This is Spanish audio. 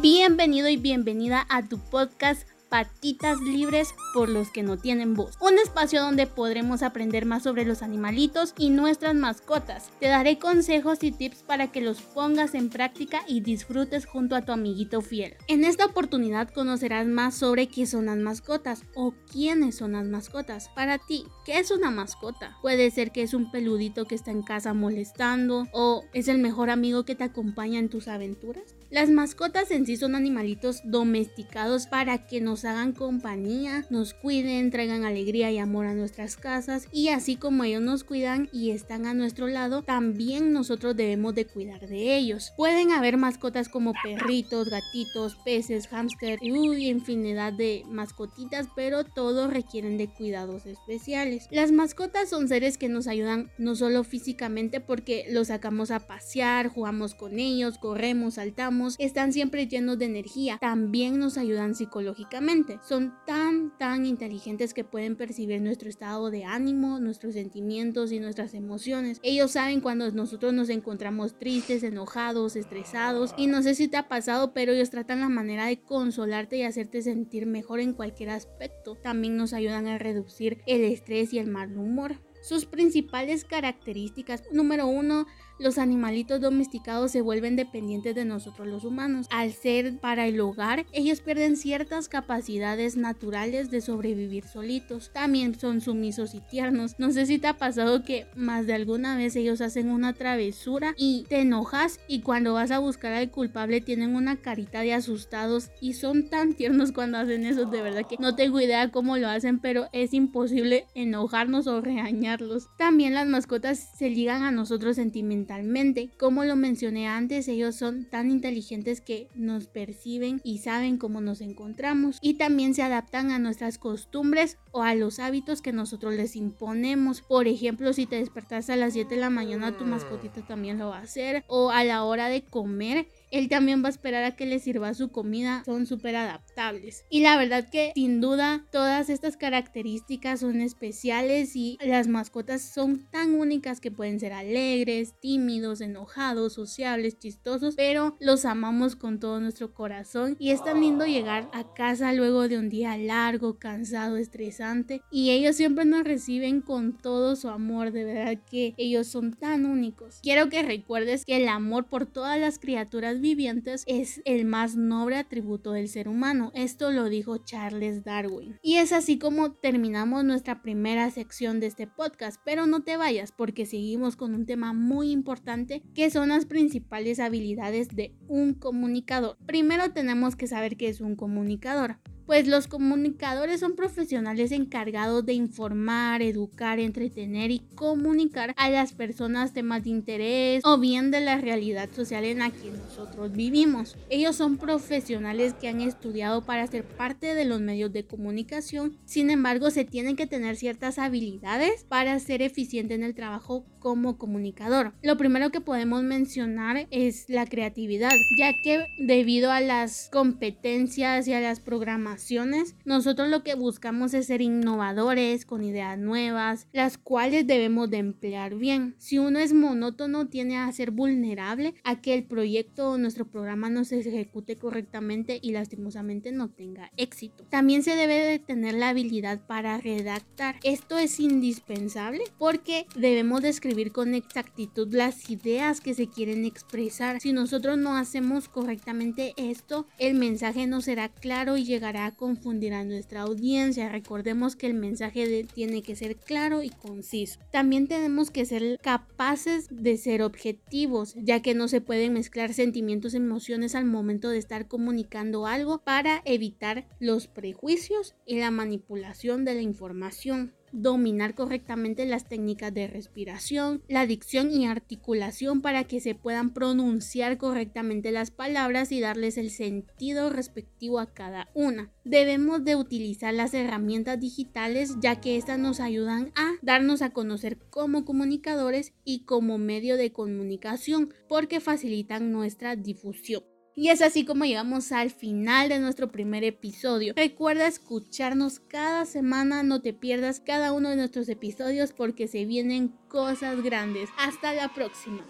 Bienvenido y bienvenida a tu podcast Patitas Libres por los que no tienen voz. Un espacio donde podremos aprender más sobre los animalitos y nuestras mascotas. Te daré consejos y tips para que los pongas en práctica y disfrutes junto a tu amiguito fiel. En esta oportunidad conocerás más sobre qué son las mascotas o quiénes son las mascotas. Para ti, ¿qué es una mascota? Puede ser que es un peludito que está en casa molestando o es el mejor amigo que te acompaña en tus aventuras. Las mascotas en sí son animalitos domesticados para que nos hagan compañía, nos cuiden, traigan alegría y amor a nuestras casas y así como ellos nos cuidan y están a nuestro lado, también nosotros debemos de cuidar de ellos. Pueden haber mascotas como perritos, gatitos, peces, hámster y infinidad de mascotitas, pero todos requieren de cuidados especiales. Las mascotas son seres que nos ayudan no solo físicamente porque los sacamos a pasear, jugamos con ellos, corremos, saltamos, están siempre llenos de energía. También nos ayudan psicológicamente. Son tan, tan inteligentes que pueden percibir nuestro estado de ánimo, nuestros sentimientos y nuestras emociones. Ellos saben cuando nosotros nos encontramos tristes, enojados, estresados. Y no sé si te ha pasado, pero ellos tratan la manera de consolarte y hacerte sentir mejor en cualquier aspecto. También nos ayudan a reducir el estrés y el mal humor. Sus principales características, número uno, los animalitos domesticados se vuelven dependientes de nosotros los humanos. Al ser para el hogar, ellos pierden ciertas capacidades naturales de sobrevivir solitos. También son sumisos y tiernos. No sé si te ha pasado que más de alguna vez ellos hacen una travesura y te enojas y cuando vas a buscar al culpable tienen una carita de asustados y son tan tiernos cuando hacen eso. De verdad que no tengo idea cómo lo hacen, pero es imposible enojarnos o regañarlos. También las mascotas se ligan a nosotros sentimentalmente como lo mencioné antes, ellos son tan inteligentes que nos perciben y saben cómo nos encontramos y también se adaptan a nuestras costumbres o a los hábitos que nosotros les imponemos. Por ejemplo, si te despertas a las 7 de la mañana, tu mascotita también lo va a hacer o a la hora de comer él también va a esperar a que le sirva su comida, son súper adaptables. Y la verdad que sin duda todas estas características son especiales y las mascotas son tan únicas que pueden ser alegres, tímidos, enojados, sociables, chistosos, pero los amamos con todo nuestro corazón y es tan lindo llegar a casa luego de un día largo, cansado, estresante y ellos siempre nos reciben con todo su amor, de verdad que ellos son tan únicos. Quiero que recuerdes que el amor por todas las criaturas vivientes es el más noble atributo del ser humano. Esto lo dijo Charles Darwin. Y es así como terminamos nuestra primera sección de este podcast, pero no te vayas porque seguimos con un tema muy importante que son las principales habilidades de un comunicador. Primero tenemos que saber qué es un comunicador pues los comunicadores son profesionales encargados de informar, educar, entretener y comunicar a las personas temas de interés o bien de la realidad social en la que nosotros vivimos. Ellos son profesionales que han estudiado para ser parte de los medios de comunicación, sin embargo se tienen que tener ciertas habilidades para ser eficiente en el trabajo como comunicador. Lo primero que podemos mencionar es la creatividad, ya que debido a las competencias y a las programas nosotros lo que buscamos es ser innovadores, con ideas nuevas, las cuales debemos de emplear bien. Si uno es monótono, tiene a ser vulnerable a que el proyecto o nuestro programa no se ejecute correctamente y lastimosamente no tenga éxito. También se debe de tener la habilidad para redactar. Esto es indispensable porque debemos de escribir con exactitud las ideas que se quieren expresar. Si nosotros no hacemos correctamente esto, el mensaje no será claro y llegará confundir a nuestra audiencia. Recordemos que el mensaje tiene que ser claro y conciso. También tenemos que ser capaces de ser objetivos, ya que no se pueden mezclar sentimientos emociones al momento de estar comunicando algo para evitar los prejuicios y la manipulación de la información dominar correctamente las técnicas de respiración, la dicción y articulación para que se puedan pronunciar correctamente las palabras y darles el sentido respectivo a cada una. Debemos de utilizar las herramientas digitales ya que estas nos ayudan a darnos a conocer como comunicadores y como medio de comunicación porque facilitan nuestra difusión. Y es así como llegamos al final de nuestro primer episodio. Recuerda escucharnos cada semana, no te pierdas cada uno de nuestros episodios porque se vienen cosas grandes. Hasta la próxima.